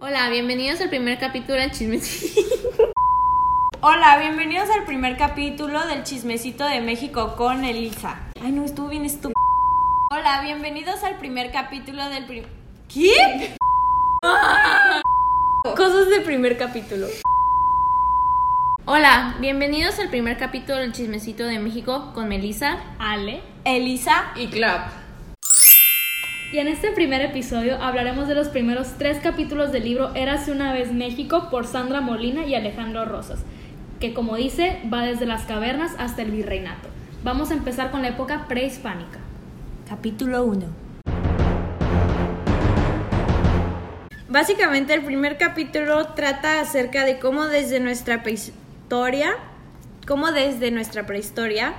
Hola, bienvenidos al primer capítulo del Chismecito. Hola, bienvenidos al primer capítulo del Chismecito de México con Elisa. Ay, no, estuvo bien estúpido. Hola, bienvenidos al primer capítulo del primer... ¿Qué? Cosas del primer capítulo. Hola, bienvenidos al primer capítulo del Chismecito de México con Melissa, Ale, Elisa y Clap. Y en este primer episodio hablaremos de los primeros tres capítulos del libro Érase una vez México por Sandra Molina y Alejandro Rosas, que como dice va desde las cavernas hasta el virreinato. Vamos a empezar con la época prehispánica. Capítulo 1. Básicamente el primer capítulo trata acerca de cómo desde nuestra prehistoria, cómo desde nuestra prehistoria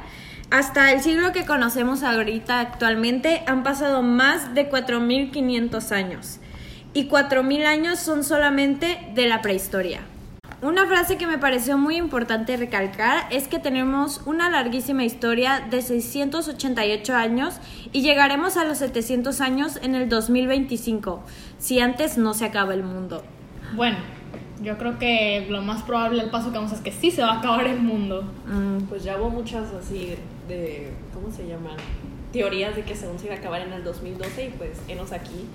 hasta el siglo que conocemos ahorita actualmente han pasado más de 4.500 años. Y 4.000 años son solamente de la prehistoria. Una frase que me pareció muy importante recalcar es que tenemos una larguísima historia de 688 años y llegaremos a los 700 años en el 2025, si antes no se acaba el mundo. Bueno, yo creo que lo más probable el paso que vamos es que sí se va a acabar el mundo. Mm. Pues ya hubo muchas así de, ¿cómo se llaman? Teorías de que según se iba a acabar en el 2012 y pues enos aquí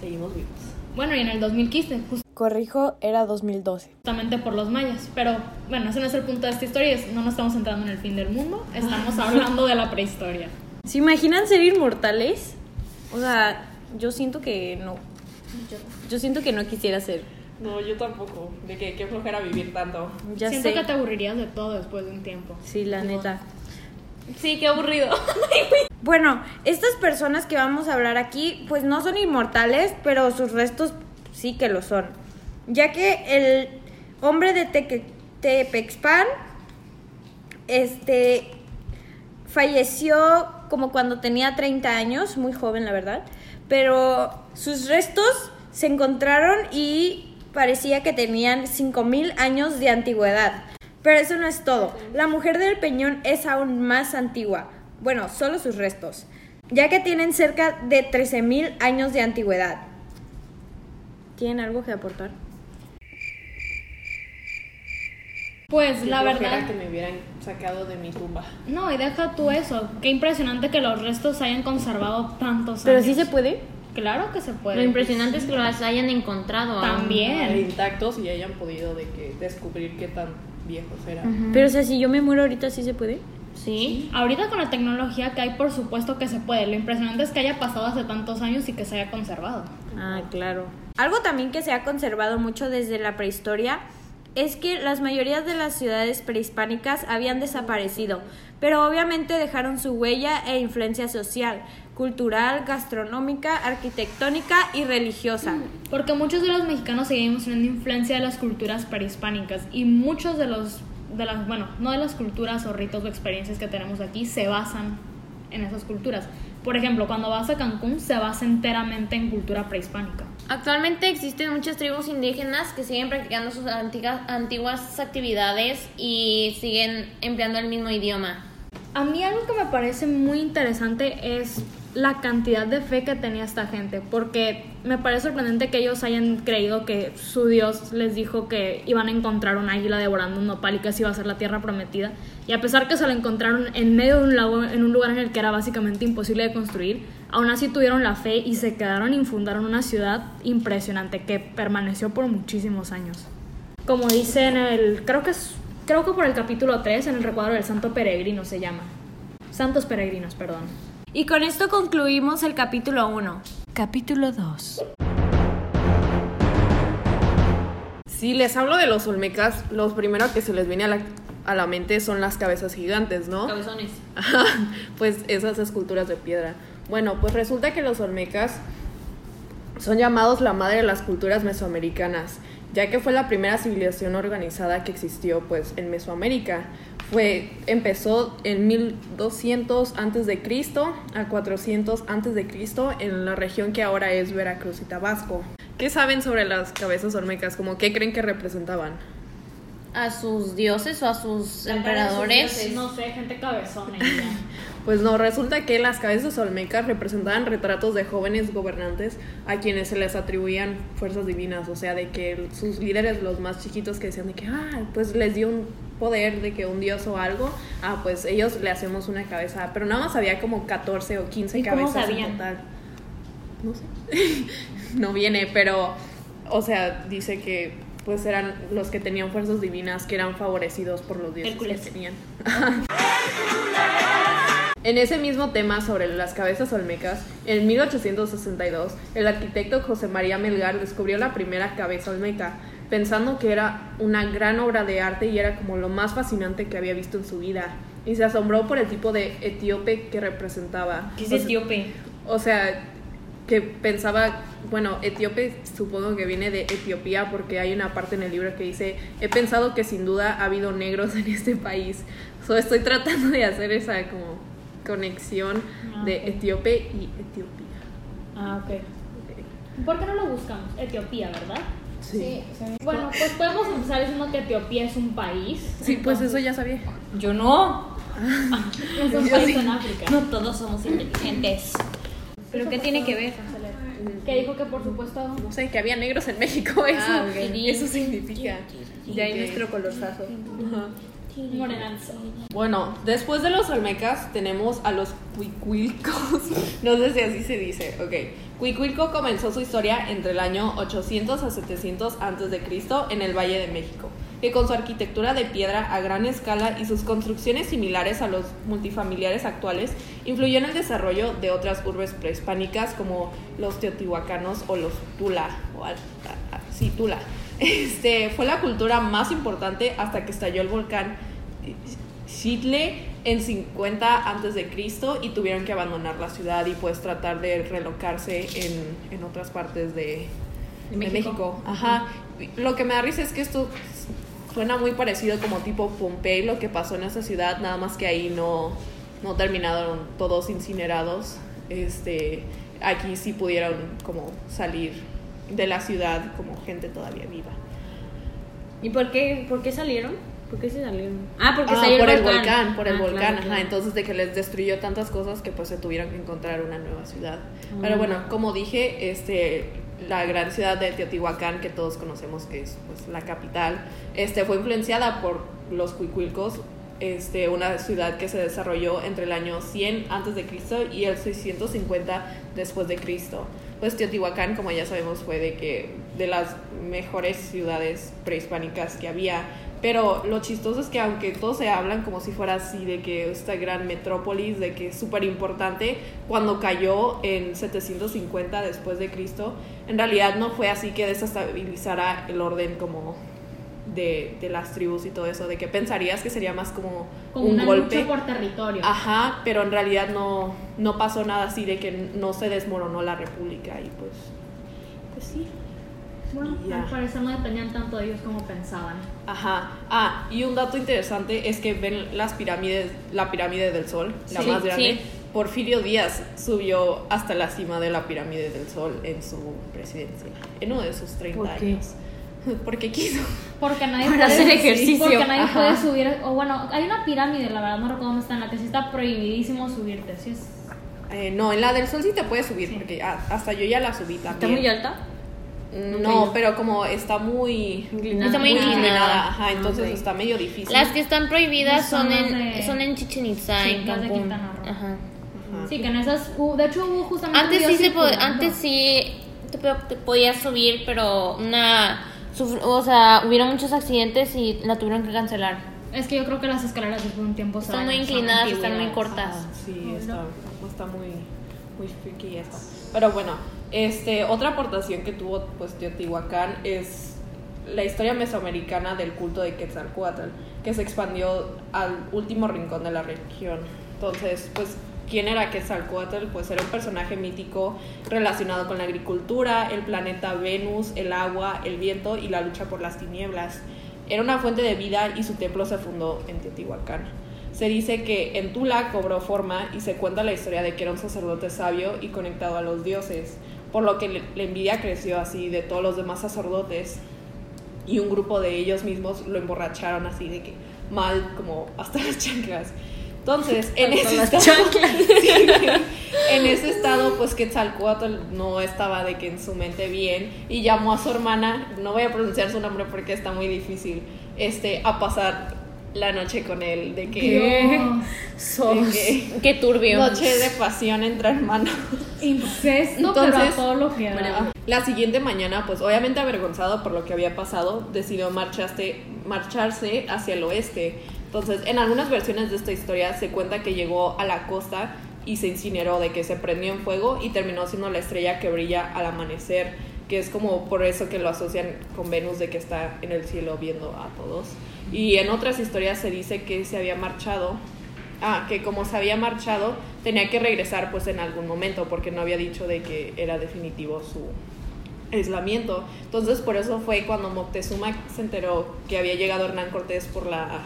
seguimos vivos. Bueno, y en el 2015, Corrijo, era 2012. Justamente por los mayas. Pero bueno, ese no es el punto de esta historia. no nos estamos entrando en el fin del mundo. Estamos hablando de la prehistoria. ¿Se imaginan ser inmortales? O sea, yo siento que no. Yo siento que no quisiera ser. No, yo tampoco. De que qué flojera vivir tanto. Ya Siento que te aburrirías de todo después de un tiempo. Sí, la neta. Sí, qué aburrido. bueno, estas personas que vamos a hablar aquí, pues no son inmortales, pero sus restos sí que lo son. Ya que el hombre de Tepexpan, este, falleció como cuando tenía 30 años, muy joven la verdad, pero sus restos se encontraron y parecía que tenían 5.000 años de antigüedad. Pero eso no es todo. La mujer del Peñón es aún más antigua. Bueno, solo sus restos. Ya que tienen cerca de 13.000 años de antigüedad. ¿Tienen algo que aportar? Pues la verdad. que me hubieran sacado de mi tumba. No, y deja tú eso. Qué impresionante que los restos hayan conservado tantos años. Pero sí se puede. Claro que se puede. Lo impresionante es que los hayan encontrado también intactos y hayan podido de que descubrir qué tan viejos eran. Pero o sea, si yo me muero ahorita sí se puede. ¿Sí? Ahorita con la tecnología que hay, por supuesto que se puede. Lo impresionante es que haya pasado hace tantos años y que se haya conservado. Ah, claro. Algo también que se ha conservado mucho desde la prehistoria es que las mayorías de las ciudades prehispánicas habían desaparecido, pero obviamente dejaron su huella e influencia social cultural, gastronómica, arquitectónica y religiosa. Porque muchos de los mexicanos seguimos teniendo influencia de las culturas prehispánicas y muchos de los de las, bueno, no de las culturas o ritos o experiencias que tenemos aquí se basan en esas culturas. Por ejemplo, cuando vas a Cancún se basa enteramente en cultura prehispánica. Actualmente existen muchas tribus indígenas que siguen practicando sus antiguas, antiguas actividades y siguen empleando el mismo idioma. A mí algo que me parece muy interesante es la cantidad de fe que tenía esta gente, porque me parece sorprendente que ellos hayan creído que su Dios les dijo que iban a encontrar una águila devorando un nopal y que así iba a ser la tierra prometida. Y a pesar que se la encontraron en medio de un lago, en un lugar en el que era básicamente imposible de construir, aún así tuvieron la fe y se quedaron y fundaron una ciudad impresionante que permaneció por muchísimos años. Como dice en el, creo que creo que por el capítulo 3, en el recuadro del Santo Peregrino se llama. Santos Peregrinos, perdón. Y con esto concluimos el capítulo 1. Capítulo 2. Si les hablo de los olmecas, los primeros que se les viene a la, mente son las cabezas gigantes, ¿no? Cabezones. pues esas esculturas de piedra. Bueno, pues resulta que los olmecas son llamados la madre de las culturas mesoamericanas, ya que fue la primera civilización organizada que existió pues en Mesoamérica fue empezó en 1200 antes de Cristo a 400 antes de Cristo en la región que ahora es Veracruz y Tabasco. ¿Qué saben sobre las cabezas olmecas? Como qué creen que representaban? a sus dioses o a sus emperadores. No sé, gente cabezona. Pues no, resulta que las cabezas olmecas representaban retratos de jóvenes gobernantes a quienes se les atribuían fuerzas divinas, o sea, de que sus líderes, los más chiquitos que decían de que, ah, pues les dio un poder de que un dios o algo, ah, pues ellos le hacemos una cabeza, pero nada más había como 14 o 15 ¿Y cómo cabezas en total. No sé. no viene, pero, o sea, dice que pues eran los que tenían fuerzas divinas, que eran favorecidos por los dioses Hércules. que tenían. En ese mismo tema sobre las cabezas olmecas, en 1862, el arquitecto José María Melgar descubrió la primera cabeza olmeca, pensando que era una gran obra de arte y era como lo más fascinante que había visto en su vida. Y se asombró por el tipo de etíope que representaba. ¿Qué es O sea- etíope? o sea, que pensaba, bueno, etíope supongo que viene de Etiopía porque hay una parte en el libro que dice, he pensado que sin duda ha habido negros en este país. So, estoy tratando de hacer esa como conexión Ah, de etíope y Etiopía. Ah, ok. ¿Por qué no lo buscamos? Etiopía, ¿verdad? Sí. Bueno, pues podemos empezar diciendo que Etiopía es un país. Sí, pues eso ya sabía. Yo no. Es un Yo país sí. en África. No todos somos inteligentes. ¿Pero qué tiene que ver? Que dijo que por supuesto No sé, que había negros en México, eso, Ah, eso significa. De ahí nuestro colorzazo. Ajá. Morenazo. Bueno, después de los olmecas tenemos a los cuicuilcos. No sé si así se dice. Ok. Cuicuilco comenzó su historia entre el año 800 a 700 antes de Cristo en el Valle de México, que con su arquitectura de piedra a gran escala y sus construcciones similares a los multifamiliares actuales, influyó en el desarrollo de otras urbes prehispánicas como los teotihuacanos o los tula. O sí, tula. Este, fue la cultura más importante hasta que estalló el volcán Xitle en 50 antes de Cristo y tuvieron que abandonar la ciudad y pues tratar de relocarse en, en otras partes de, de México. México. Ajá. Lo que me da risa es que esto suena muy parecido como tipo Pompey, lo que pasó en esa ciudad, nada más que ahí no, no terminaron todos incinerados. Este, aquí sí pudieron como salir de la ciudad como gente todavía viva. ¿Y por qué, por qué salieron? ¿Por qué se salieron? Ah, porque Ah, salió por el volcán. volcán, por el Ah, volcán, claro, ajá, claro. entonces de que les destruyó tantas cosas que pues se tuvieron que encontrar una nueva ciudad. Ah. Pero bueno, como dije, este la gran ciudad de Teotihuacán que todos conocemos que es pues la capital, este fue influenciada por los cuicuilcos, este una ciudad que se desarrolló entre el año 100 antes de Cristo y el 650 después de Cristo. Pues Teotihuacán, como ya sabemos, fue de que de las mejores ciudades prehispánicas que había. Pero lo chistoso es que aunque todos se hablan como si fuera así, de que esta gran metrópolis, de que es súper importante, cuando cayó en 750 después de Cristo, en realidad no fue así que desestabilizara el orden como de, de las tribus y todo eso, de que pensarías que sería más como, Como un una golpe. lucha por territorio. Ajá, pero en realidad no, no pasó nada así de que no se desmoronó la república y pues, pues sí. Bueno, al parecer no dependían tanto de ellos como pensaban. Ajá. Ah, y un dato interesante es que ven las pirámides, la pirámide del Sol, la Sí, más grande. sí. Porfirio Díaz subió hasta la cima de la pirámide del Sol en su presidencia, en uno de sus 30 ¿Por qué? años. Porque quiso. Porque nadie Para puede, hacer ejercicio. Porque nadie Ajá. puede subir. O bueno, hay una pirámide, la verdad no recuerdo dónde está, en la que sí está prohibidísimo subirte. Sí es, Eh, no, en la del Sol sí te puedes subir, Sí. porque ah, hasta yo ya la subí también. ¿Está muy alta? No, Ok. pero como está muy Inclinada. Está muy inclinada. Ajá, entonces ok. está medio difícil. Las que están prohibidas Son son en, de- son en Chichen Itza, Sí, en de Cancún. Quintana Roo. Ajá. Ajá. Sí, que en esas. de hecho, hubo justamente. Antes sí, se antes sí te, te podías subir, pero una... o sea, hubieron muchos accidentes y la tuvieron que cancelar. Es que yo creo que las escaleras después de un tiempo Están muy inclinadas, están muy cortas. Ah, sí, está, está muy, muy freaky esto. Pero bueno, este, otra aportación que tuvo pues Teotihuacán es la historia mesoamericana del culto de Quetzalcoatl, que se expandió al último rincón de la región. Entonces, pues, ¿quién era Quetzalcoatl? Pues era un personaje mítico relacionado con la agricultura, el planeta Venus, el agua, el viento y la lucha por las tinieblas. Era una fuente de vida y su templo se fundó en Teotihuacán. Se dice que en Tula cobró forma y se cuenta la historia de que era un sacerdote sabio y conectado a los dioses, por lo que la envidia creció así de todos los demás sacerdotes. y un grupo de ellos mismos lo emborracharon así de que mal, como hasta las chanclas. Entonces, en ese, estado, en ese estado, pues Quetzalcoatl no estaba de que en su mente bien y llamó a su hermana, no voy a pronunciar su nombre porque está muy difícil, este, a pasar la noche con él, de que... Sos. de que- Qué turbio. Noche de pasión entre hermanos. Incesto, pero a Entonces, todo lo que da. La siguiente mañana, pues obviamente avergonzado por lo que había pasado, decidió marchaste, marcharse hacia el oeste. Entonces, en algunas versiones de esta historia se cuenta que llegó a la costa y se incineró, de que se prendió en fuego y terminó siendo la estrella que brilla al amanecer, que es como por eso que lo asocian con Venus, de que está en el cielo viendo a todos. Y en otras historias se dice que se había marchado Ah, que como se había marchado, tenía que regresar pues en algún momento, porque no había dicho de que era definitivo su aislamiento. Entonces por eso fue cuando Moctezuma se enteró que había llegado Hernán Cortés por la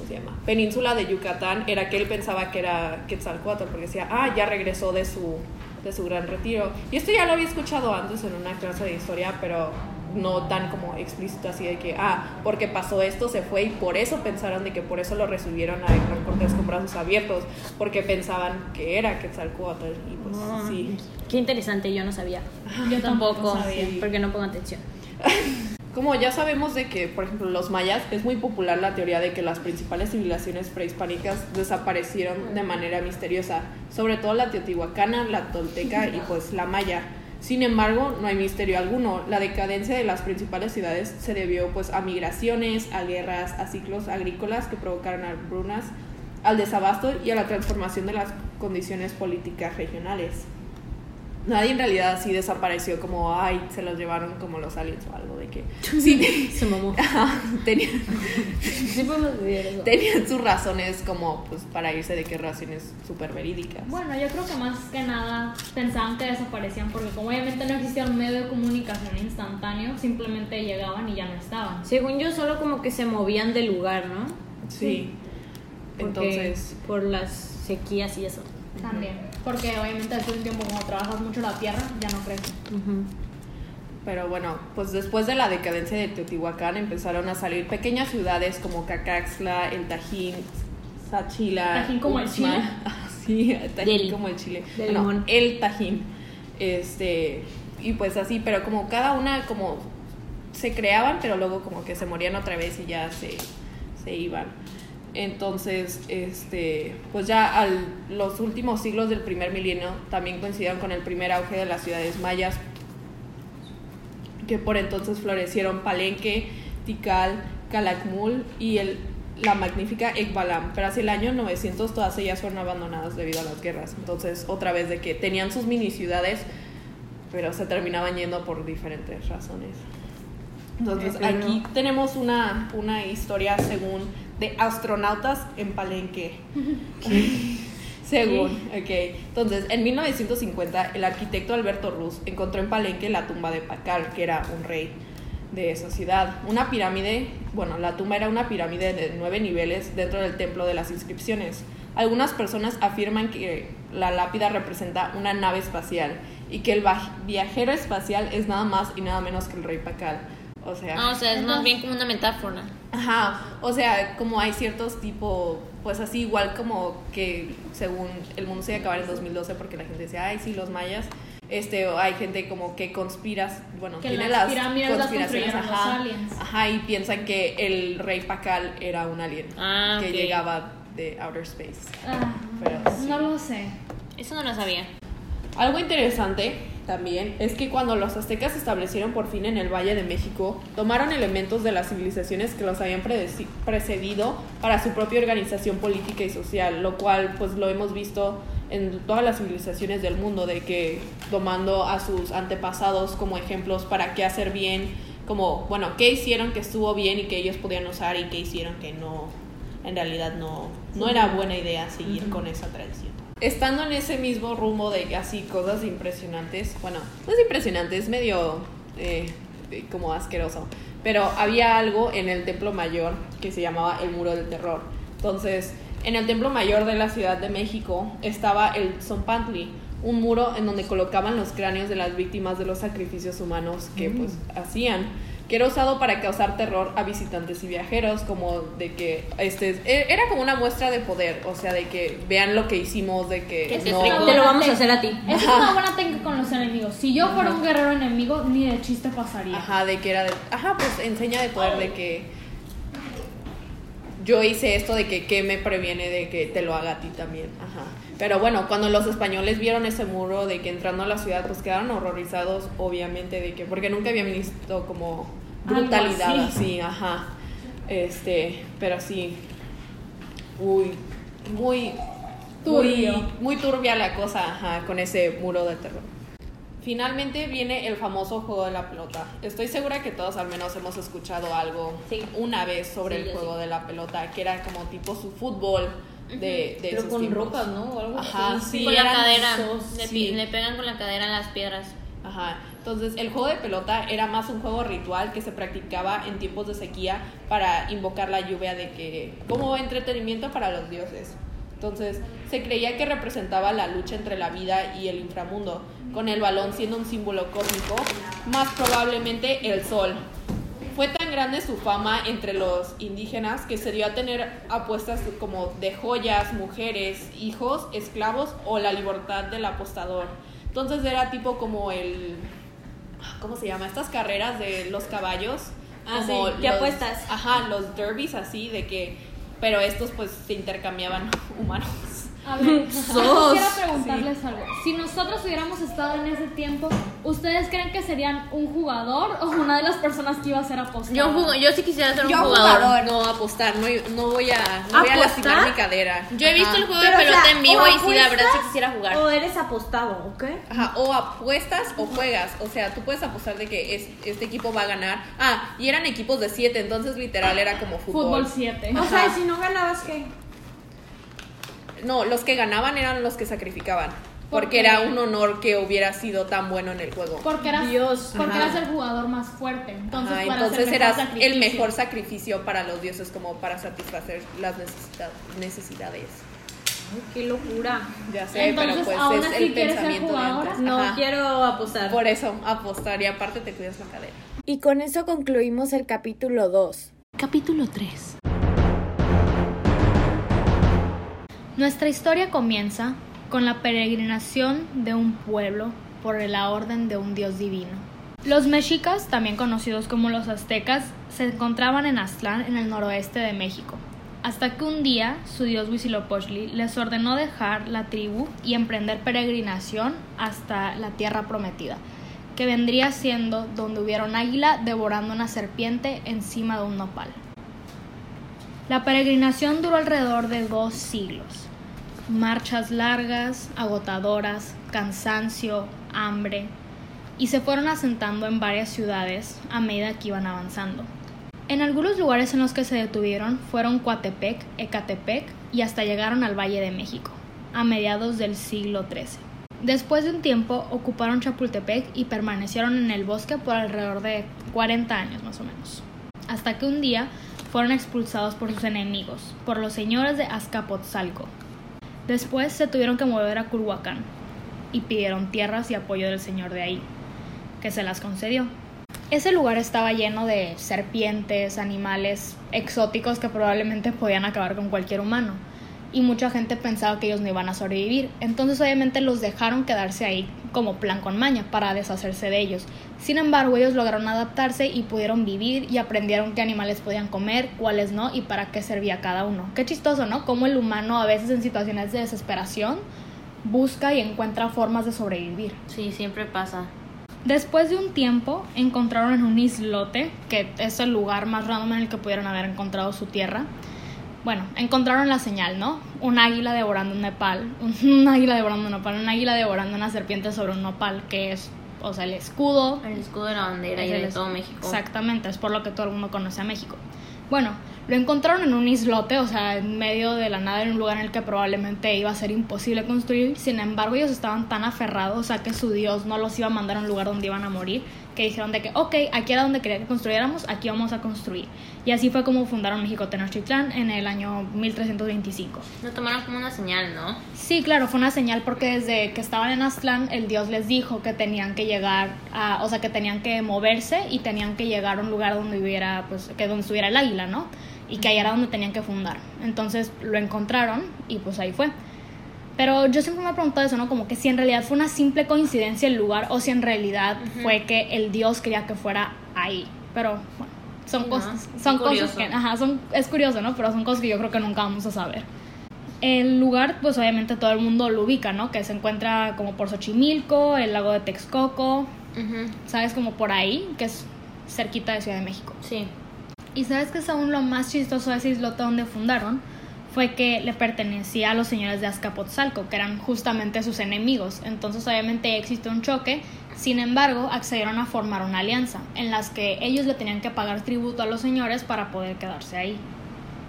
¿cómo se llama? península de Yucatán, era que él pensaba que era Quetzalcóatl, porque decía, ah, ya regresó de su, de su gran retiro. Y esto ya lo había escuchado antes en una clase de historia, pero no tan como explícito así de que, ah, porque pasó esto, se fue y por eso pensaron de que por eso lo recibieron a Hernán Cortés con brazos abiertos, porque pensaban que era Quetzalcóatl y pues Ah. sí. Qué interesante, yo no sabía. Yo tampoco Tampoco, sabía. porque no pongo atención. Como ya sabemos de que, por ejemplo, los mayas, es muy popular la teoría de que las principales civilizaciones prehispánicas desaparecieron de manera misteriosa, sobre todo la teotihuacana, la tolteca y pues la maya. Sin embargo, no hay misterio alguno. La decadencia de las principales ciudades se debió pues a migraciones, a guerras, a ciclos agrícolas que provocaron hambrunas, al desabasto y a la transformación de las condiciones políticas regionales. Nadie en realidad así desapareció como, ay, se los llevaron como los aliens o algo de que... Sí, Se mamó. Tenían, Sí eso. tenían sus razones como pues para irse de que razones súper verídicas. Bueno, yo creo que más que nada pensaban que desaparecían porque como obviamente no existía un medio de comunicación instantáneo, simplemente llegaban y ya no estaban. Según yo, solo como que se movían del lugar, ¿no? Sí. Entonces, Por las sequías y eso. También. Porque obviamente después de un tiempo como trabajas mucho la tierra, ya no crece. pero bueno, pues después de la decadencia de Teotihuacán empezaron a salir pequeñas ciudades como Cacaxla, el Tajín, Sachila. ¿Tajín como el. Chile? Ah, sí, el Tajín Del- como el Chile. del Bueno, limón. el Tajín. Este, y pues así, pero como cada una como se creaban, pero luego como que se morían otra vez y ya se, se iban. Entonces, este, pues ya al, los últimos siglos del primer milenio también coincidieron con el primer auge de las ciudades mayas, que por entonces florecieron Palenque, Tikal, Calakmul y el, la magnífica Ekbalam. Pero hacia el año 900 todas ellas fueron abandonadas debido a las guerras. Entonces, otra vez de que tenían sus mini ciudades, pero se terminaban yendo por diferentes razones. Entonces, aquí tenemos una, una historia según de astronautas en Palenque. Según, ok. Entonces, en 1950, el arquitecto Alberto Ruz encontró en Palenque la tumba de Pacal, que era un rey de esa ciudad. Una pirámide, bueno, la tumba era una pirámide de nueve niveles dentro del templo de las inscripciones. Algunas personas afirman que la lápida representa una nave espacial y que el viajero espacial es nada más y nada menos que el rey Pacal. O sea, Ah, o sea, es más bien como una metáfora. Ajá, o sea, como hay ciertos tipo, pues así igual como que según el mundo se iba a acabar en 2012 porque la gente decía, ay, sí, los mayas, este, o hay gente como que conspiras, bueno, Que tiene las conspiraciones, los ajá, aliens. ajá, y piensan que el rey Pacal era un alien Ah, que llegaba de outer space. Ah, Pero sí. No lo sé. Eso no lo sabía. Algo interesante también es que cuando los aztecas se establecieron por fin en el Valle de México, tomaron elementos de las civilizaciones que los habían precedido para su propia organización política y social, lo cual pues lo hemos visto en todas las civilizaciones del mundo, de que tomando a sus antepasados como ejemplos para qué hacer bien, como, bueno, qué hicieron que estuvo bien y que ellos podían usar y qué hicieron que no, en realidad no, no era buena idea seguir con esa tradición estando en ese mismo rumbo de así cosas impresionantes, bueno, no es impresionante, es medio eh, como asqueroso, pero había algo en el templo mayor que se llamaba el muro del terror. Entonces, en el templo mayor de la Ciudad de México estaba el Zompantli, un muro en donde colocaban los cráneos de las víctimas de los sacrificios humanos que pues hacían. Que era usado para causar terror a visitantes y viajeros, como de que este e- era como una muestra de poder, o sea, de que vean lo que hicimos, de que Que no-. Te lo vamos a hacer a ti. Esa es una buena técnica con los enemigos. Si yo fuera un guerrero enemigo, ni de chiste pasaría. Ajá, de que era de. Ajá, pues enseña de poder de que. Yo hice esto de que, que me previene de que te lo haga a ti también. Ajá. Pero bueno, cuando los españoles vieron ese muro de que entrando a la ciudad, pues quedaron horrorizados, obviamente, de que. Porque nunca habían visto como Algo brutalidad así. así, ajá. Este, pero sí. Uy, muy. Turbio. Muy, muy turbia la cosa, ajá, con ese muro de terror. Finalmente viene el famoso juego de la pelota. Estoy segura que todos al menos hemos escuchado algo Sí. una vez sobre Sí, el juego sí. de la pelota, que era como tipo su fútbol de, de Pero esos con tiempos. ¿no? O algo Ajá, así. sí. con la cadera. Le, le pegan con la cadera en las piedras. Ajá. Entonces, el juego de pelota era más un juego ritual que se practicaba en tiempos de sequía para invocar la lluvia de que como entretenimiento para los dioses. Entonces, se creía que representaba la lucha entre la vida y el inframundo, con el balón siendo un símbolo cósmico, más probablemente el sol. Fue tan grande su fama entre los indígenas que se dio a tener apuestas como de joyas, mujeres, hijos, esclavos o la libertad del apostador. Entonces era tipo como el... ¿Cómo se llama? Estas carreras de los caballos. Ah, como sí, que los- apuestas. Ajá, los derbies así, de que... Pero estos pues se intercambiaban humanos. A ver, Sos. quisiera preguntarles algo. Si nosotros hubiéramos estado en ese tiempo, ¿ustedes creen que serían un jugador o una de las personas que iba a ser apostada? Yo, jugo- yo sí quisiera ser un Yo jugador. No apostar, no, no voy a, no voy a lastimar ¿Apostar? mi cadera. Yo he visto Ajá. el juego Pero, de o pelota sea, en vivo o y sí, la verdad sí quisiera jugar. O eres apostado, ¿ok? Ajá, o apuestas o juegas. O sea, tú puedes apostar de que es- este equipo va a ganar. Ah, y eran equipos de siete, entonces literal era como fútbol. Fútbol 7. O sea, si no ganabas, ¿qué? No, los que ganaban eran los que sacrificaban. ¿Por Porque qué? era un honor que hubiera sido tan bueno en el juego. Porque eras, Dios, porque eras el jugador más fuerte. Entonces, Ajá, entonces hacer eras el mejor sacrificio para los dioses como para satisfacer las necesidades. Ay, qué locura. Ya sé, Entonces, pero pues ¿aún es así el quieres ser pensamiento de. No Ajá. quiero apostar. Por eso, apostar y aparte te cuidas la cadera. Y con eso concluimos el capítulo 2. Capítulo 3. Nuestra historia comienza con la peregrinación de un pueblo por la orden de un dios divino. Los mexicas, también conocidos como los aztecas, se encontraban en Aztlán, en el noroeste de México, hasta que un día su dios Huitzilopochtli les ordenó dejar la tribu y emprender peregrinación hasta la tierra prometida, que vendría siendo donde hubiera un águila devorando una serpiente encima de un nopal. La peregrinación duró alrededor de dos siglos. Marchas largas, agotadoras, cansancio, hambre, y se fueron asentando en varias ciudades a medida que iban avanzando. En algunos lugares en los que se detuvieron fueron Coatepec, Ecatepec y hasta llegaron al Valle de México, a mediados del siglo XIII. Después de un tiempo ocuparon Chapultepec y permanecieron en el bosque por alrededor de 40 años más o menos, hasta que un día fueron expulsados por sus enemigos, por los señores de Azcapotzalco. Después se tuvieron que mover a Culhuacán y pidieron tierras y apoyo del señor de ahí, que se las concedió. Ese lugar estaba lleno de serpientes, animales exóticos que probablemente podían acabar con cualquier humano. Y mucha gente pensaba que ellos no iban a sobrevivir. Entonces obviamente los dejaron quedarse ahí como plan con maña para deshacerse de ellos. Sin embargo, ellos lograron adaptarse y pudieron vivir y aprendieron qué animales podían comer, cuáles no y para qué servía cada uno. Qué chistoso, ¿no? Cómo el humano a veces en situaciones de desesperación busca y encuentra formas de sobrevivir. Sí, siempre pasa. Después de un tiempo encontraron en un islote, que es el lugar más random en el que pudieron haber encontrado su tierra. Bueno, encontraron la señal, ¿no? Un águila devorando un nopal, un águila devorando un nopal, un águila devorando una serpiente sobre un nopal, que es, o sea, el escudo. El escudo de la bandera y de todo México. Exactamente, es por lo que todo el mundo conoce a México. Bueno, lo encontraron en un islote, o sea, en medio de la nada, en un lugar en el que probablemente iba a ser imposible construir. Sin embargo, ellos estaban tan aferrados a que su Dios no los iba a mandar a un lugar donde iban a morir, que dijeron de que, ok, aquí era donde quería que construyéramos, aquí vamos a construir. Y así fue como fundaron México Tenochtitlán en el año 1325. Lo tomaron como una señal, ¿no? Sí, claro, fue una señal porque desde que estaban en Aztlán, el dios les dijo que tenían que llegar a, o sea, que tenían que moverse y tenían que llegar a un lugar donde hubiera, pues, que donde estuviera el águila, ¿no? Y que ahí era donde tenían que fundar. Entonces lo encontraron y pues ahí fue. Pero yo siempre me he preguntado eso, ¿no? Como que si en realidad fue una simple coincidencia el lugar o si en realidad fue que el dios quería que fuera ahí. Pero bueno, son cosas, son cosas que, ajá, son, es curioso, ¿no? Pero son cosas que yo creo que nunca vamos a saber. El lugar, pues obviamente todo el mundo lo ubica, ¿no? Que se encuentra como por Xochimilco, el lago de Texcoco, Ujú, ¿sabes? Como por ahí, que es cerquita de Ciudad de México. Sí. Y sabes que es aún lo más chistoso de ese islote donde fundaron fue que le pertenecía a los señores de Azcapotzalco, que eran justamente sus enemigos. Entonces obviamente existe un choque. Sin embargo, accedieron a formar una alianza en las que ellos le tenían que pagar tributo a los señores para poder quedarse ahí.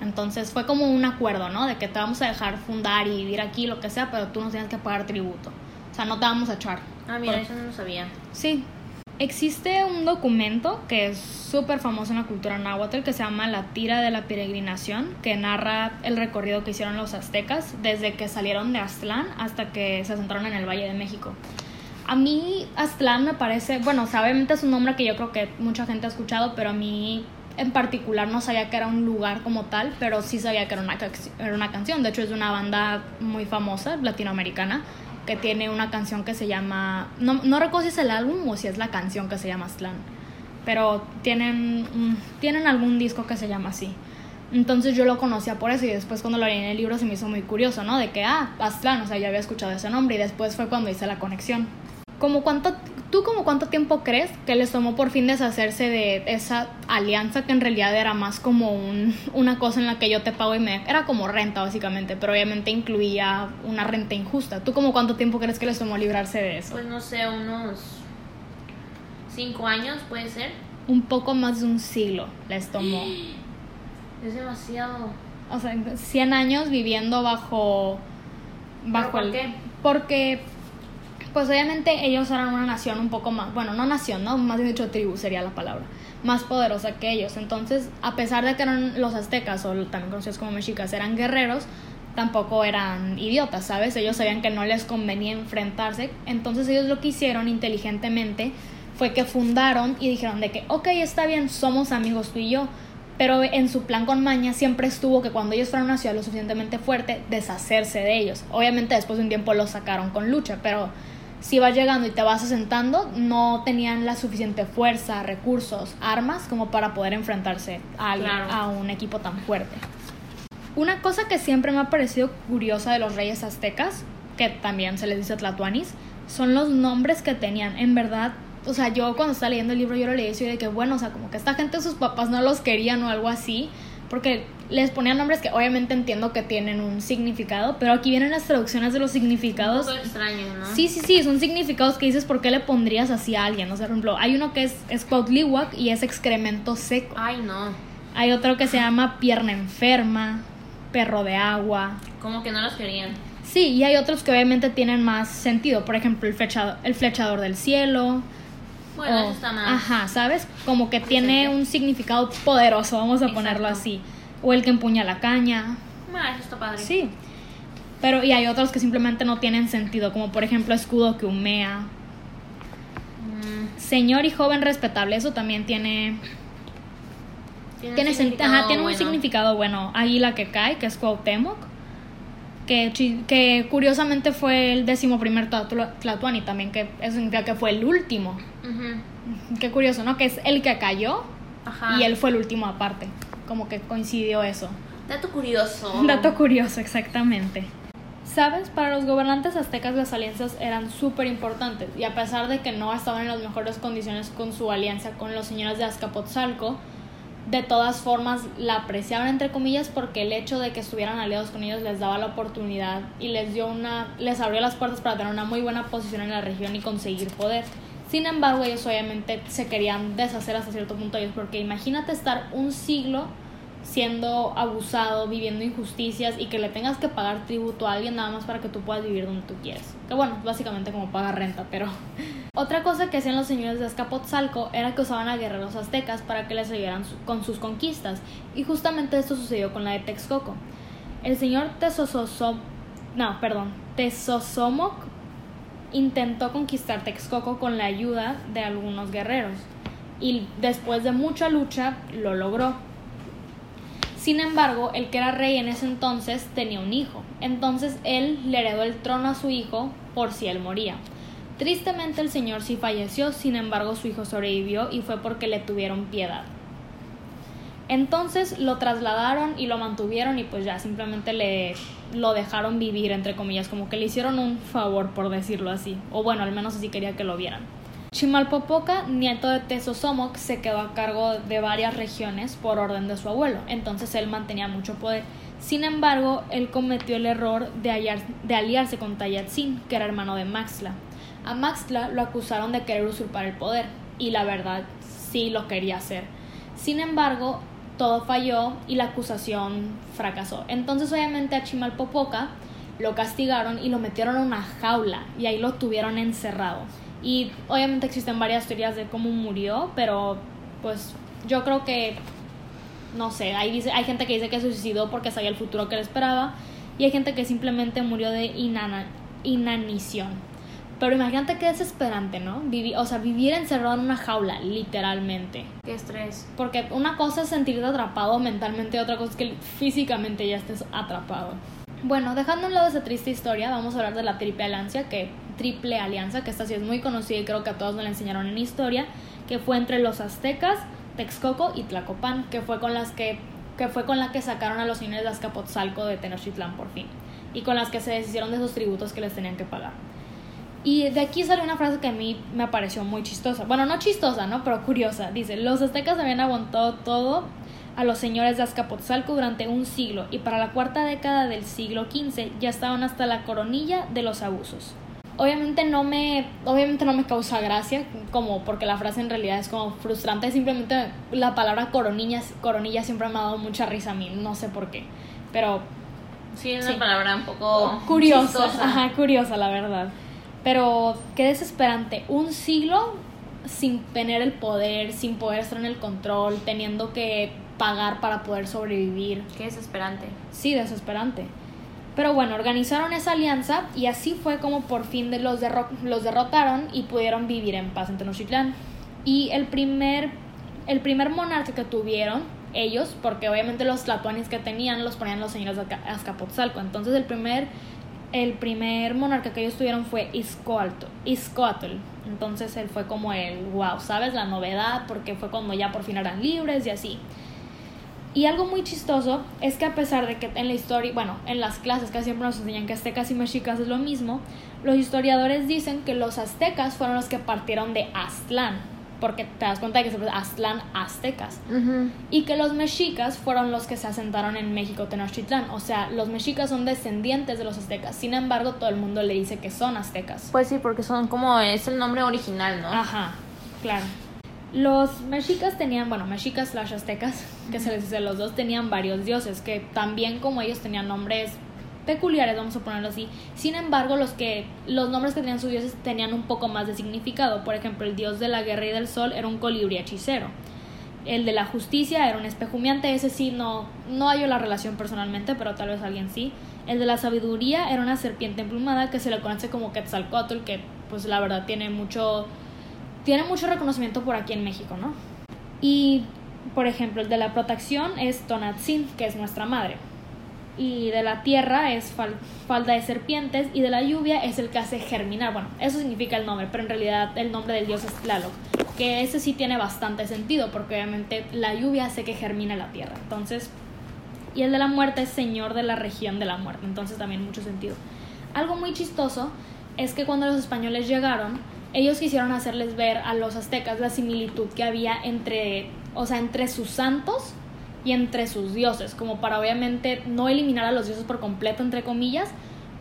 Entonces fue como un acuerdo, ¿no? De que te vamos a dejar fundar y vivir aquí, lo que sea, pero tú nos tienes que pagar tributo. O sea, no te vamos a echar. Ah, mira, Por- eso no lo sabía. Sí. Existe un documento que es súper famoso en la cultura náhuatl que se llama La tira de la peregrinación, que narra el recorrido que hicieron los aztecas desde que salieron de Aztlán hasta que se asentaron en el Valle de México. A mí Aztlán me parece, bueno, obviamente es un nombre que yo creo que mucha gente ha escuchado, pero a mí en particular no sabía que era un lugar como tal, pero sí sabía que era una, era una canción. De hecho, es de una banda muy famosa, latinoamericana, que tiene una canción que se llama. No, no recuerdo si es el álbum o si es la canción que se llama Aztlán, pero tienen, un- tienen algún disco que se llama así. Entonces yo lo conocía por eso y después cuando lo leí en el libro se me hizo muy curioso, ¿no? De que, ah, Aztlán, o sea, ya había escuchado ese nombre y después fue cuando hice la conexión. Como cuánto, ¿Tú como cuánto tiempo crees que les tomó por fin deshacerse de esa alianza que en realidad era más como un, una cosa en la que yo te pago y me... Era como renta básicamente, pero obviamente incluía una renta injusta. ¿Tú como cuánto tiempo crees que les tomó librarse de eso? Pues no sé, unos cinco años puede ser. Un poco más de un siglo les tomó. Es demasiado. O sea, 100 años viviendo bajo... bajo por el- qué? Porque, pues obviamente ellos eran una nación un poco más, bueno, no nación, ¿no? Más bien dicho tribu sería la palabra, más poderosa que ellos. Entonces, a pesar de que eran los aztecas, o también conocidos como mexicas, eran guerreros, tampoco eran idiotas, ¿sabes? Ellos sabían que no les convenía enfrentarse. Entonces ellos lo que hicieron inteligentemente fue que fundaron y dijeron de que, ok, está bien, somos amigos tú y yo. Pero en su plan con Maña siempre estuvo que cuando ellos fueran a una ciudad lo suficientemente fuerte, deshacerse de ellos. Obviamente después de un tiempo los sacaron con lucha, pero si vas llegando y te vas asentando, no tenían la suficiente fuerza, recursos, armas como para poder enfrentarse a, alguien- Claro. a un equipo tan fuerte. Una cosa que siempre me ha parecido curiosa de los reyes aztecas, que también se les dice tlatoanis, son los nombres que tenían. En verdad, o sea, yo cuando estaba leyendo el libro yo lo leí y de que, bueno, o sea, como que esta gente sus papás no los querían o algo así, porque les ponían nombres que obviamente entiendo que tienen un significado, pero aquí vienen las traducciones de los Un significados. poco extraño, ¿no? Sí, sí, sí, son significados que dices por qué le pondrías así a alguien. O sea, por ejemplo, hay uno que es, es Cuautlihuac y es excremento seco. Ay, no. Hay otro que se llama pierna enferma, perro de agua. Como que no los querían. Sí, y hay otros que obviamente tienen más sentido. Por ejemplo, el flechador, el flechador del cielo. Bueno, o- eso está más. Ajá, ¿sabes? Como que tiene un significado poderoso, vamos a ponerlo así. O el que empuña la caña. Bueno, eso está padre. Sí. Pero, y hay otros que simplemente no tienen sentido, como por ejemplo escudo que humea. Mm, Señor y joven respetable, eso también tiene tiene, tiene, un sen- significado ajá, tiene un bueno. significado bueno. Águila que cae, que es Cuauhtémoc, que, que curiosamente fue el décimo primer Tlatua- Tlatoani también, que eso significa que fue el último. Ujú. Qué curioso, ¿no? Que es el que cayó Ajá. y él fue el último aparte. Como que coincidió eso. Dato curioso. Dato curioso, exactamente. ¿Sabes? Para los gobernantes aztecas las alianzas eran súper importantes y a pesar de que no estaban en las mejores condiciones con su alianza con los señores de Azcapotzalco, de todas formas la apreciaban entre comillas porque el hecho de que estuvieran aliados con ellos les daba la oportunidad y les dio una les abrió las puertas para tener una muy buena posición en la región y conseguir poder. Sin embargo, ellos obviamente se querían deshacer hasta cierto punto de ellos porque imagínate estar un siglo siendo abusado, viviendo injusticias y que le tengas que pagar tributo a alguien nada más para que tú puedas vivir donde tú quieres. Que bueno, básicamente como pagar renta, pero Otra cosa que hacían los señores de Azcapotzalco era que usaban a guerreros aztecas para que les ayudaran con sus conquistas, y justamente esto sucedió con la de Texcoco. El señor Tezozosom, no, perdón, Tezozomoc intentó conquistar Texcoco con la ayuda de algunos guerreros, y después de mucha lucha lo logró. Sin embargo, el que era rey en ese entonces tenía un hijo, entonces él le heredó el trono a su hijo por si él moría. Tristemente el señor sí falleció, sin embargo su hijo sobrevivió y fue porque le tuvieron piedad. Entonces lo trasladaron y lo mantuvieron y pues ya simplemente le lo dejaron vivir entre comillas, como que le hicieron un favor por decirlo así, o bueno, al menos así quería que lo vieran. Chimalpopoca, nieto de Tezosomoc, se quedó a cargo de varias regiones por orden de su abuelo, entonces él mantenía mucho poder. Sin embargo, él cometió el error de, aliarse con Tayatzin, que era hermano de Maxtla. A Maxtla lo acusaron de querer usurpar el poder, y la verdad sí lo quería hacer. Sin embargo, todo falló y la acusación fracasó. Entonces, obviamente, a Chimalpopoca lo castigaron y lo metieron en una jaula y ahí lo tuvieron encerrado. Y obviamente existen varias teorías de cómo murió, pero pues yo creo que no sé, hay, dice, hay gente que dice que se suicidó porque sabía el futuro que le esperaba y hay gente que simplemente murió de inana- inanición. Pero imagínate qué desesperante, ¿no? Vivi- o sea, vivir encerrado en una jaula, literalmente. Qué estrés. Porque una cosa es sentirte atrapado mentalmente, otra cosa es que físicamente ya estés atrapado. Bueno, dejando a un lado esa triste historia, vamos a hablar de la Triple Alianza, que Triple Alianza, que esta sí es muy conocida y creo que a todos nos la enseñaron en historia, que fue entre los aztecas, Texcoco y Tlacopan, que fue con las que que fue con la que sacaron a los señores de Azcapotzalco de Tenochtitlán por fin, y con las que se deshicieron de esos tributos que les tenían que pagar. Y de aquí sale una frase que a mí me pareció muy chistosa. Bueno, no chistosa, ¿no? Pero curiosa. Dice, los aztecas habían aguantado todo a los señores de Azcapotzalco durante un siglo y para la cuarta década del siglo XV ya estaban hasta la coronilla de los abusos. Obviamente no me, obviamente no me causa gracia, como porque la frase en realidad es como frustrante, simplemente la palabra coronilla, coronilla siempre me ha dado mucha risa a mí, no sé por qué, pero Sí, es Sí. una palabra un poco curiosa, chistosa. ajá, curiosa la verdad. Pero qué desesperante, un siglo sin tener el poder, sin poder estar en el control, teniendo que pagar para poder sobrevivir. Qué desesperante. Sí, desesperante. Pero bueno, organizaron esa alianza y así fue como por fin los, derro- los derrotaron y pudieron vivir en paz en Tenochtitlán. Y el primer, el primer monarca que tuvieron ellos, porque obviamente los tlatoanis que tenían los ponían los señores de Azca- Azcapotzalco. Entonces el primer, el primer monarca que ellos tuvieron fue. Izcoatl. Entonces él fue como el wow, ¿sabes? La novedad, porque fue cuando ya por fin eran libres y así. Y algo muy chistoso es que a pesar de que en la historia, bueno, en las clases casi siempre nos enseñan que aztecas y mexicas es lo mismo, los historiadores dicen que los aztecas fueron los que partieron de Aztlán, porque te das cuenta de que se llama Aztlán aztecas, y que los mexicas fueron los que se asentaron en México Tenochtitlán, o sea, los mexicas son descendientes de los aztecas, sin embargo todo el mundo le dice que son aztecas. Pues sí, porque son como es el nombre original, ¿no? Ajá, claro. Los mexicas tenían, bueno, mexicas slash aztecas, que se les dice los dos, tenían varios dioses, que también como ellos tenían nombres peculiares, vamos a ponerlo así. Sin embargo, los que los nombres que tenían sus dioses tenían un poco más de significado. Por ejemplo, el dios de la guerra y del sol era un colibrí hechicero. El de la justicia era un espejo humeante, ese sí no no hallo la relación personalmente, pero tal vez alguien sí. El de la sabiduría era una serpiente emplumada que se le conoce como Quetzalcóatl, que pues la verdad tiene mucho tiene mucho reconocimiento por aquí en México, ¿no? Y, por ejemplo, el de la protección es Tonatzin, que es nuestra madre. Y de la tierra es fal- falda de serpientes. Y de la lluvia es el que hace germinar. Bueno, eso significa el nombre, pero en realidad el nombre del dios es Tlaloc. Que ese sí tiene bastante sentido, porque obviamente la lluvia hace que germine la tierra. Entonces, y el de la muerte es señor de la región de la muerte. Entonces también mucho sentido. Algo muy chistoso es que cuando los españoles llegaron, ellos quisieron hacerles ver a los aztecas la similitud que había entre, o sea, entre sus santos y entre sus dioses, como para obviamente no eliminar a los dioses por completo, entre comillas,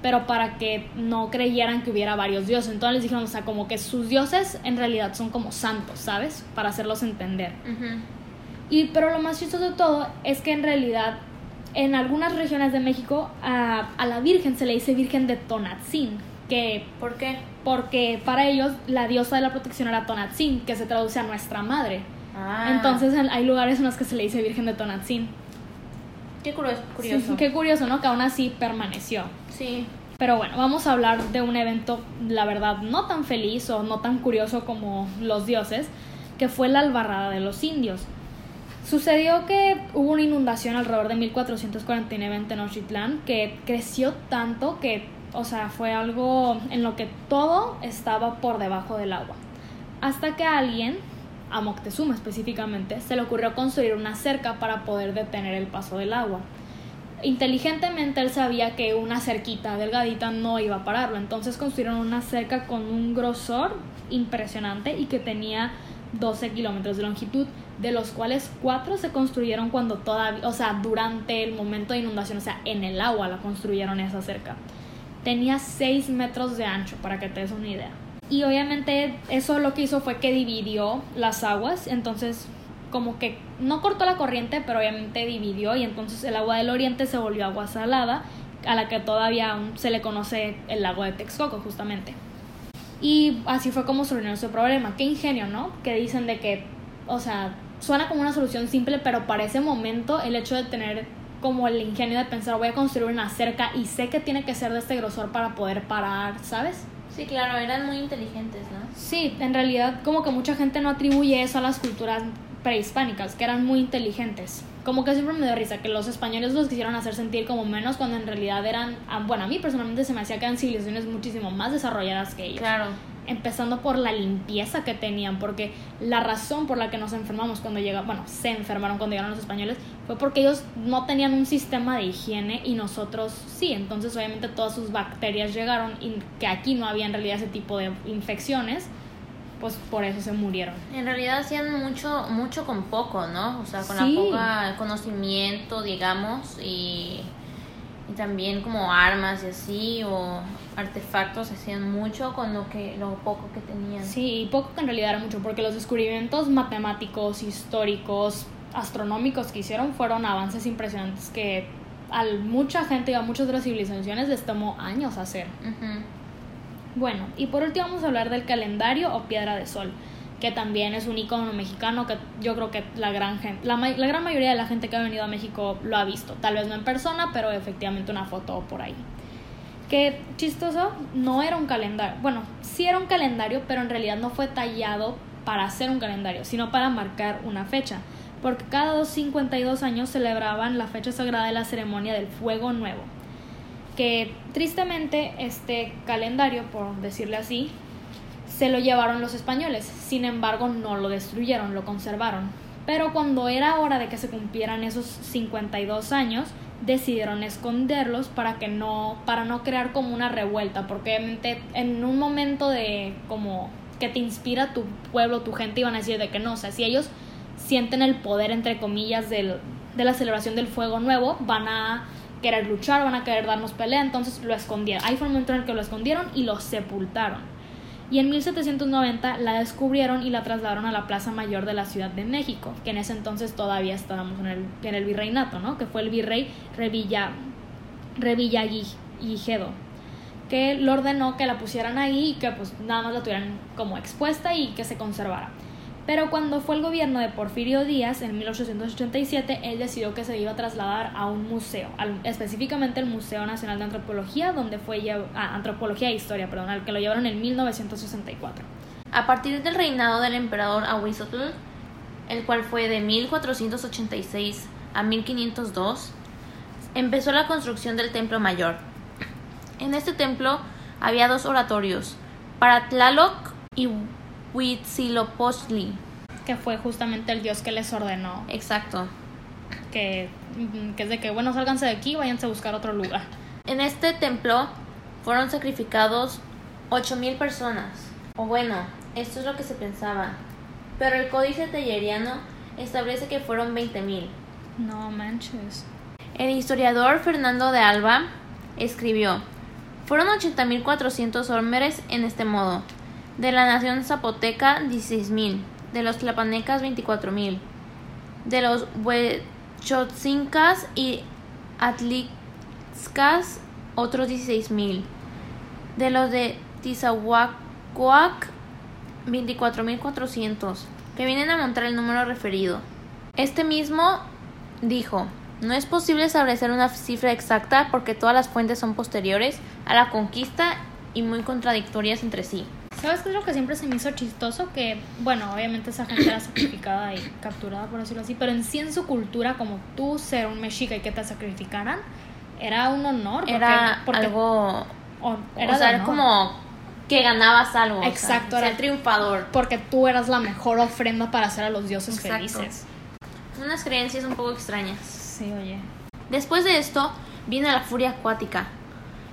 pero para que no creyeran que hubiera varios dioses. Entonces les dijeron, o sea, como que sus dioses en realidad son como santos, ¿sabes? Para hacerlos entender. Y pero lo más chistoso de todo es que en realidad en algunas regiones de México a, a la Virgen se le dice Virgen de Tonatzin, que ¿Por qué? porque para ellos la diosa de la protección era Tonatzin, que se traduce a nuestra madre. Ah, Entonces en- hay lugares en los que se le dice Virgen de Tonatzin. qué curioso. curioso. Sí, qué curioso, ¿no? Que aún así permaneció. Sí. Pero bueno, vamos a hablar de un evento, la verdad, no tan feliz o no tan curioso como los dioses, que fue la albarrada de los indios. Sucedió que hubo una inundación alrededor de 1449 en Tenochtitlán que creció tanto que, o sea, fue algo en lo que todo estaba por debajo del agua. Hasta que a alguien, a Moctezuma específicamente, se le ocurrió construir una cerca para poder detener el paso del agua inteligentemente él sabía que una cerquita delgadita no iba a pararlo, entonces construyeron una cerca con un grosor impresionante y que tenía 12 kilómetros de longitud, de los cuales 4 se construyeron cuando todavía, o sea, durante el momento de inundación, o sea, en el agua la construyeron esa cerca. Tenía 6 metros de ancho, para que te des una idea. Y obviamente eso lo que hizo fue que dividió las aguas, entonces como que no cortó la corriente, pero obviamente dividió y entonces el agua del oriente se volvió agua salada, a la que todavía aún se le conoce el lago de Texcoco justamente. Y así fue como solucionó ese problema. Qué ingenio, ¿no? Que dicen de que, o sea, suena como una solución simple, pero para ese momento el hecho de tener como el ingenio de pensar voy a construir una cerca y sé que tiene que ser de este grosor para poder parar, ¿sabes? Sí, claro, eran muy inteligentes, ¿no? Sí, en realidad como que mucha gente no atribuye eso a las culturas prehispánicas, que eran muy inteligentes. Como que siempre me da risa que los españoles los quisieron hacer sentir como menos cuando en realidad eran, ah, bueno, a mí personalmente se me hacía que eran civilizaciones muchísimo más desarrolladas que ellos. Claro. Empezando por la limpieza que tenían, porque la razón por la que nos enfermamos cuando llegaron, bueno, se enfermaron cuando llegaron los españoles, fue porque ellos no tenían un sistema de higiene y nosotros sí. Entonces, obviamente, todas sus bacterias llegaron y que aquí no había en realidad ese tipo de infecciones, pues por eso se murieron. En realidad hacían mucho, mucho con poco, ¿no? O sea, con Sí. la poca conocimiento, digamos, y, y también como armas y así, o artefactos, hacían mucho con lo que, lo poco que tenían. Sí, y poco que en realidad era mucho, porque los descubrimientos matemáticos, históricos, astronómicos que hicieron fueron avances impresionantes que a mucha gente y a muchas de las civilizaciones les tomó años hacer. Bueno, y por último vamos a hablar del calendario o piedra de sol, que también es un icono mexicano que yo creo que la gran, gen- la, la gran mayoría de la gente que ha venido a México lo ha visto. Tal vez no en persona, pero efectivamente una foto por ahí. Que chistoso, no era un calendario. Bueno, sí era un calendario, pero en realidad no fue tallado para hacer un calendario, sino para marcar una fecha. Porque cada dos 52 años celebraban la fecha sagrada de la ceremonia del fuego nuevo que tristemente este calendario, por decirle así, se lo llevaron los españoles. Sin embargo, no lo destruyeron, lo conservaron. Pero cuando era hora de que se cumplieran esos 52 años, decidieron esconderlos para que no para no crear como una revuelta, porque obviamente en un momento de como que te inspira tu pueblo, tu gente iban a decir de que no, o sea, si ellos sienten el poder entre comillas del, de la celebración del fuego nuevo, van a querer luchar, van a querer darnos pelea, entonces lo escondieron. Ahí fue momento en el que lo escondieron y lo sepultaron. Y en 1790 la descubrieron y la trasladaron a la Plaza Mayor de la Ciudad de México, que en ese entonces todavía estábamos en el, en el virreinato, ¿no? Que fue el virrey Revilla, Revillagigedo, que lo ordenó que la pusieran ahí y que pues nada más la tuvieran como expuesta y que se conservara. Pero cuando fue el gobierno de Porfirio Díaz en 1887, él decidió que se iba a trasladar a un museo, específicamente el Museo Nacional de Antropología, donde fue ah, Antropología e Historia, perdón, al que lo llevaron en 1964. A partir del reinado del emperador Ahuizotl, el cual fue de 1486 a 1502, empezó la construcción del Templo Mayor. En este templo había dos oratorios, para Tlaloc y Huitzilopochtli. que fue justamente el dios que les ordenó Exacto. que, mm, que es de que, bueno, sálganse de aquí, váyanse a buscar otro lugar. En este templo fueron sacrificados 8.000 personas. O bueno, esto es lo que se pensaba. Pero el códice telleriano establece que fueron 20.000. No manches. El historiador Fernando de Alba escribió, fueron 80.400 hombres en este modo, de la nación zapoteca 16.000, de los tlapanecas 24.000, de los huechotzincas y atlixcas otros 16.000, de los de Tizahuacoac 24.400, que vienen a montar el número referido. Este mismo dijo, no es posible establecer una cifra exacta porque todas las fuentes son posteriores a la conquista y muy contradictorias entre sí. ¿Sabes qué es lo que siempre se me hizo chistoso? Que, bueno, obviamente esa gente era sacrificada y capturada, por decirlo así, pero en sí en su cultura, como tú ser un mexica y que te sacrificaran, era un honor. porque- Era porque- algo... o- Era, o sea, como que ganabas algo. o sea, Exacto, era- triunfador. Porque tú eras la mejor ofrenda para hacer a los dioses Exacto. felices. Unas creencias un poco extrañas. Sí, oye. Después de esto, viene la furia acuática,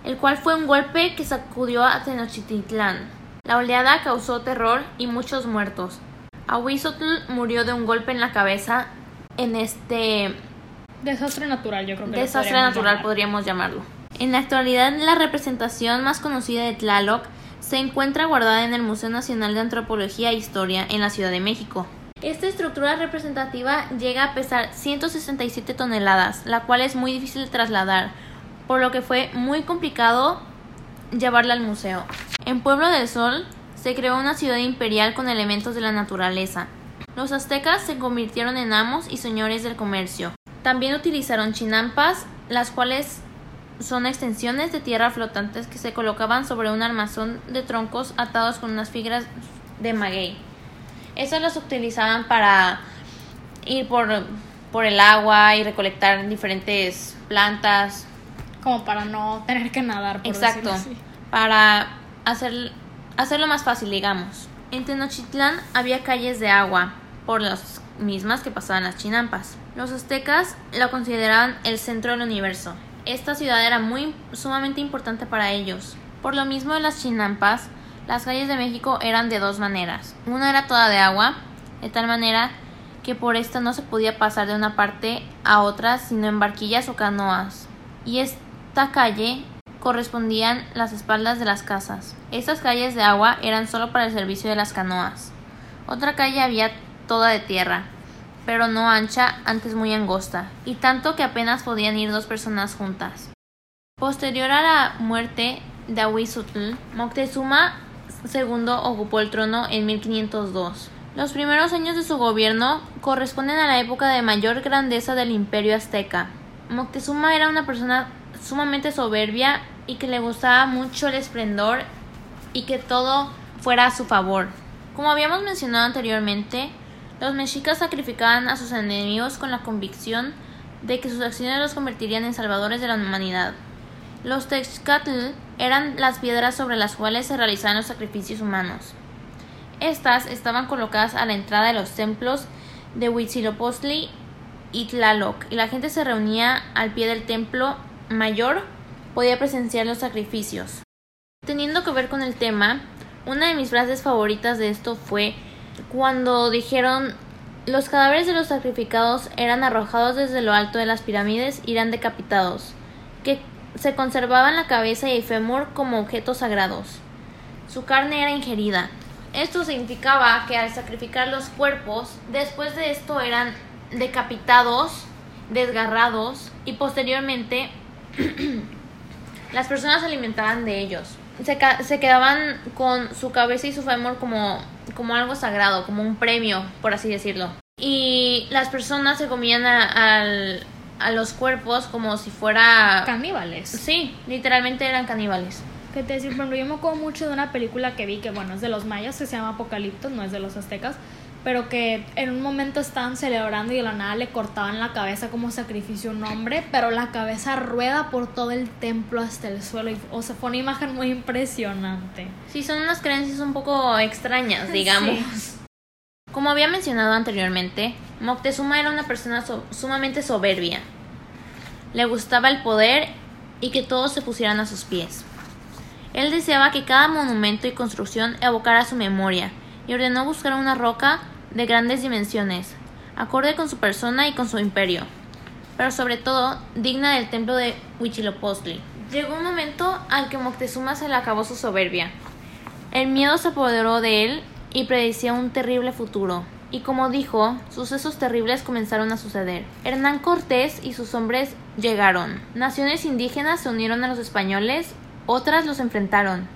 el cual fue un golpe que sacudió a Tenochtitlán. La oleada causó terror y muchos muertos. Ahuizotl murió de un golpe en la cabeza en este Desastre natural, yo creo que desastre podríamos natural, llamar. podríamos llamarlo. En la actualidad, la representación más conocida de Tlaloc se encuentra guardada en el Museo Nacional de Antropología e Historia en la Ciudad de México. Esta estructura representativa llega a pesar 167 toneladas, la cual es muy difícil de trasladar, por lo que fue muy complicado llevarla al museo. En Pueblo del Sol se creó una ciudad imperial con elementos de la naturaleza. Los aztecas se convirtieron en amos y señores del comercio. También utilizaron chinampas, las cuales son extensiones de tierra flotantes que se colocaban sobre un armazón de troncos atados con unas fibras de maguey. Esas las utilizaban para ir por, por el agua y recolectar diferentes plantas, Como para no tener que nadar, por Exacto. así. Para hacer, hacerlo más fácil, digamos. En Tenochtitlán había calles de agua, por las mismas que pasaban las chinampas. Los aztecas la consideraban el centro del universo. Esta ciudad era muy sumamente importante para ellos. Por lo mismo de las chinampas, las calles de México eran de dos maneras. Una era toda de agua, de tal manera que por esta no se podía pasar de una parte a otra sino en barquillas o canoas. Y esta calle correspondían las espaldas de las casas. Estas calles de agua eran solo para el servicio de las canoas. Otra calle había toda de tierra, pero no ancha, antes muy angosta, y tanto que apenas podían ir dos personas juntas. Posterior a la muerte de Ahuizotl, Moctezuma II ocupó el trono en 1502. Los primeros años de su gobierno corresponden a la época de mayor grandeza del imperio azteca. Moctezuma era una persona sumamente soberbia y que le gustaba mucho el esplendor y que todo fuera a su favor. Como habíamos mencionado anteriormente, los mexicas sacrificaban a sus enemigos con la convicción de que sus acciones los convertirían en salvadores de la humanidad. Los Texcatl eran las piedras sobre las cuales se realizaban los sacrificios humanos. Estas estaban colocadas a la entrada de los templos de Huitzilopochtli y Tlaloc, y la gente se reunía al pie del templo mayor, podía presenciar los sacrificios. Teniendo que ver con el tema, una de mis frases favoritas de esto fue cuando dijeron los cadáveres de los sacrificados eran arrojados desde lo alto de las pirámides y eran decapitados, que se conservaban la cabeza y el fémur como objetos sagrados. Su carne era ingerida. Esto significaba que al sacrificar los cuerpos, después de esto eran decapitados, desgarrados y posteriormente las personas se alimentaban de ellos. Se, se quedaban con su cabeza y su fémur como, como algo sagrado, como un premio, por así decirlo. Y las personas se comían a, al- a los cuerpos como si fuera... Caníbales. Sí, literalmente eran caníbales. ¿Qué te decir? Ejemplo, yo me acuerdo mucho de una película que vi que, bueno, es de los mayas, que se llama Apocalipto, no es de los aztecas, pero que en un momento estaban celebrando y de la nada le cortaban la cabeza como sacrificio a un hombre, pero la cabeza rueda por todo el templo hasta el suelo. Y, o sea, fue una imagen muy impresionante. Sí, son unas creencias un poco extrañas, digamos. Como había mencionado anteriormente, Moctezuma era una persona so- sumamente soberbia. Le gustaba el poder y que todos se pusieran a sus pies. Él deseaba que cada monumento y construcción evocara su memoria y ordenó buscar una roca de grandes dimensiones, acorde con su persona y con su imperio, pero sobre todo digna del templo de Huitzilopochtli. Llegó un momento al que Moctezuma se le acabó su soberbia. El miedo se apoderó de él y predecía un terrible futuro. Y como dijo, sucesos terribles comenzaron a suceder. Hernán Cortés y sus hombres llegaron. Naciones indígenas se unieron a los españoles, otras los enfrentaron.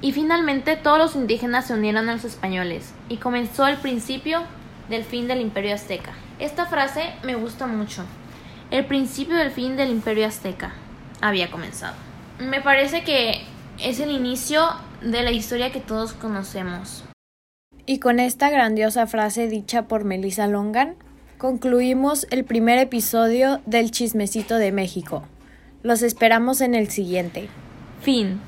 Y finalmente todos los indígenas se unieron a los españoles y comenzó el principio del fin del imperio azteca. Esta frase me gusta mucho. El principio del fin del imperio azteca había comenzado. Me parece que es el inicio de la historia que todos conocemos. Y con esta grandiosa frase dicha por Melissa Longan, concluimos el primer episodio del Chismecito de México. Los esperamos en el siguiente. Fin.